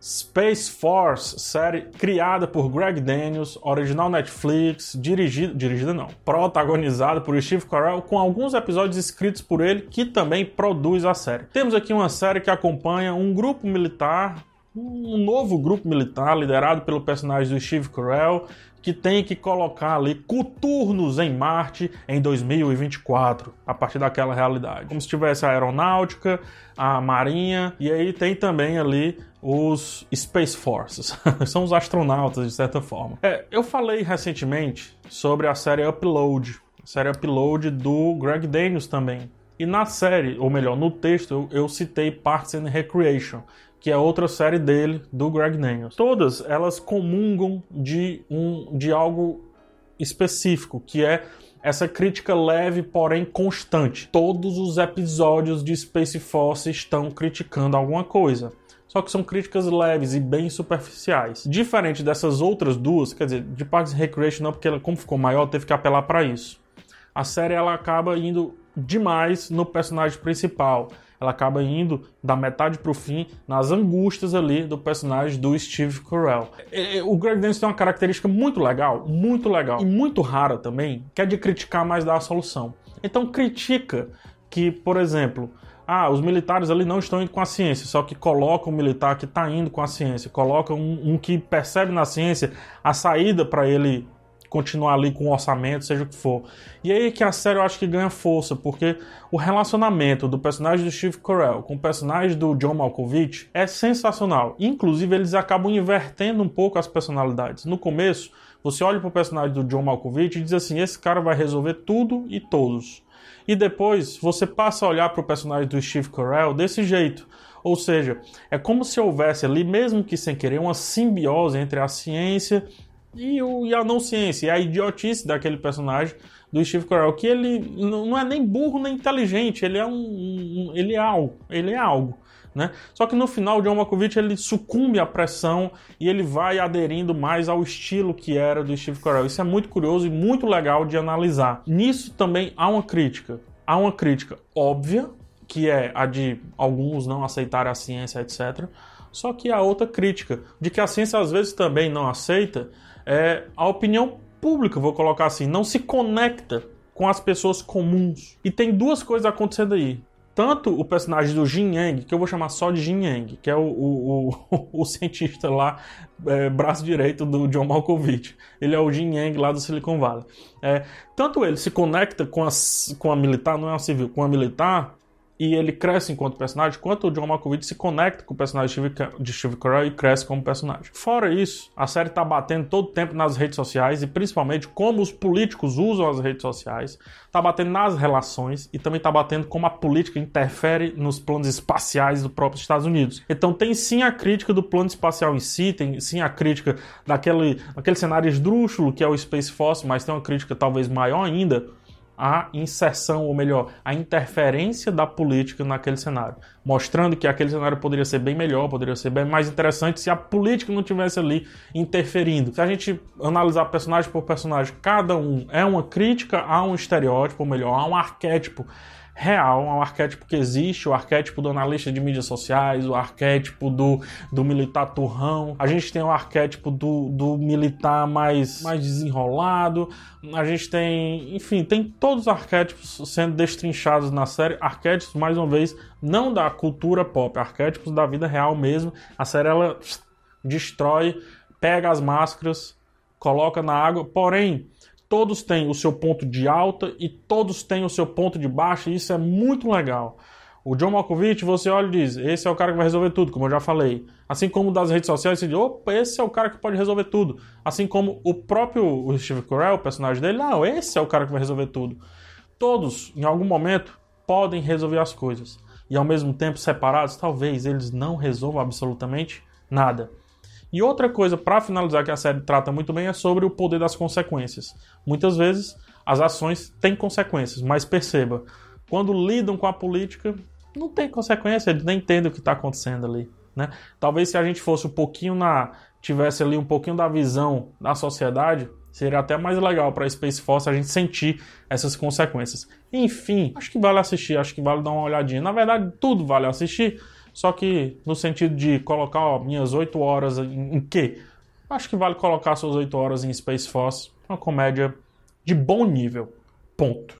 Space Force, série criada por Greg Daniels, original Netflix, dirigida, dirigida não, protagonizada por Steve Carell, com alguns episódios escritos por ele, que também produz a série. Temos aqui uma série que acompanha um grupo militar, um novo grupo militar liderado pelo personagem do Steve Carell, que tem que colocar ali coturnos em Marte em 2024, a partir daquela realidade. Como se tivesse a aeronáutica, a marinha, e aí tem também ali os Space Forces, são os astronautas de certa forma. É, eu falei recentemente sobre a série Upload, a série Upload do Greg Daniels também. E na série, ou melhor, no texto, eu, eu citei Parks and Recreation, que é outra série dele, do Greg Daniels. Todas elas comungam de, um, de algo específico, que é essa crítica leve, porém constante. Todos os episódios de Space Force estão criticando alguma coisa. Só que são críticas leves e bem superficiais. Diferente dessas outras duas, quer dizer, de Parks and Recreation não, porque ela, como ficou maior, teve que apelar para isso. A série ela acaba indo demais no personagem principal ela acaba indo da metade pro fim nas angústias ali do personagem do Steve Carell. O Greg Dance tem uma característica muito legal, muito legal e muito rara também, que é de criticar mais da solução. Então critica que, por exemplo, ah, os militares ali não estão indo com a ciência, só que coloca um militar que está indo com a ciência, coloca um, um que percebe na ciência a saída para ele continuar ali com o orçamento, seja o que for. E aí que a série eu acho que ganha força, porque o relacionamento do personagem do Steve Carell com o personagem do John Malkovich é sensacional. Inclusive, eles acabam invertendo um pouco as personalidades. No começo, você olha para o personagem do John Malkovich e diz assim: esse cara vai resolver tudo e todos. E depois você passa a olhar para o personagem do Steve Carell desse jeito. Ou seja, é como se houvesse ali, mesmo que sem querer, uma simbiose entre a ciência e, o, e a não ciência, e a idiotice daquele personagem do Steve Carell, que ele não é nem burro nem inteligente, ele é um, um ele é algo, ele é algo. Né? Só que no final, John Malkovich ele sucumbe à pressão e ele vai aderindo mais ao estilo que era do Steve Carell. Isso é muito curioso e muito legal de analisar. Nisso também há uma crítica. Há uma crítica óbvia, que é a de alguns não aceitarem a ciência, etc. Só que há outra crítica, de que a ciência às vezes também não aceita é, a opinião pública, vou colocar assim, não se conecta com as pessoas comuns. E tem duas coisas acontecendo aí. Tanto o personagem do Jin Yang, que eu vou chamar só de Jin Yang, que é o, o, o, o cientista lá, é, braço direito do John Malkovich. Ele é o Jin Yang lá do Silicon Valley. É, tanto ele se conecta com a, com a militar, não é a civil, com a militar, e ele cresce enquanto personagem, quanto o John Malkovich se conecta com o personagem de Steve Carell e cresce como personagem. Fora isso, a série tá batendo todo o tempo nas redes sociais e principalmente como os políticos usam as redes sociais, tá batendo nas relações e também tá batendo como a política interfere nos planos espaciais do próprio Estados Unidos. Então tem sim a crítica do plano espacial em si, tem sim a crítica daquele, daquele cenário esdrúxulo que é o Space Force, mas tem uma crítica talvez maior ainda a inserção, ou melhor, a interferência da política naquele cenário, mostrando que aquele cenário poderia ser bem melhor, poderia ser bem mais interessante se a política não tivesse ali interferindo. Se a gente analisar personagem por personagem, cada um é uma crítica a um estereótipo, ou melhor, a um arquétipo real, um arquétipo que existe, o arquétipo do analista de mídias sociais, o arquétipo do, do militar turrão, a gente tem o arquétipo do, do militar mais, mais desenrolado, a gente tem, enfim, tem todos os arquétipos sendo destrinchados na série, arquétipos, mais uma vez, não da cultura pop, arquétipos da vida real mesmo, a série ela destrói, pega as máscaras, coloca na água, porém todos têm o seu ponto de alta e todos têm o seu ponto de baixa, e isso é muito legal. O John Malkovich, você olha e diz: esse é o cara que vai resolver tudo, como eu já falei. Assim como das redes sociais, você diz: opa, esse é o cara que pode resolver tudo. Assim como o próprio Steve Carell, o personagem dele, não, esse é o cara que vai resolver tudo. Todos, em algum momento, podem resolver as coisas. E ao mesmo tempo, separados, talvez eles não resolvam absolutamente nada. E outra coisa, para finalizar, que a série trata muito bem, é sobre o poder das consequências. Muitas vezes as ações têm consequências, mas perceba, quando lidam com a política, não tem consequência, eles nem entendem o que está acontecendo ali. Né? Talvez se a gente fosse um pouquinho na. tivesse ali um pouquinho da visão da sociedade, seria até mais legal para Space Force a gente sentir essas consequências. Enfim, acho que vale assistir, acho que vale dar uma olhadinha. Na verdade, tudo vale assistir Só que no sentido de colocar ó, minhas 8 horas em, em quê? Acho que vale colocar suas 8 horas em Space Force, uma comédia de bom nível. Ponto.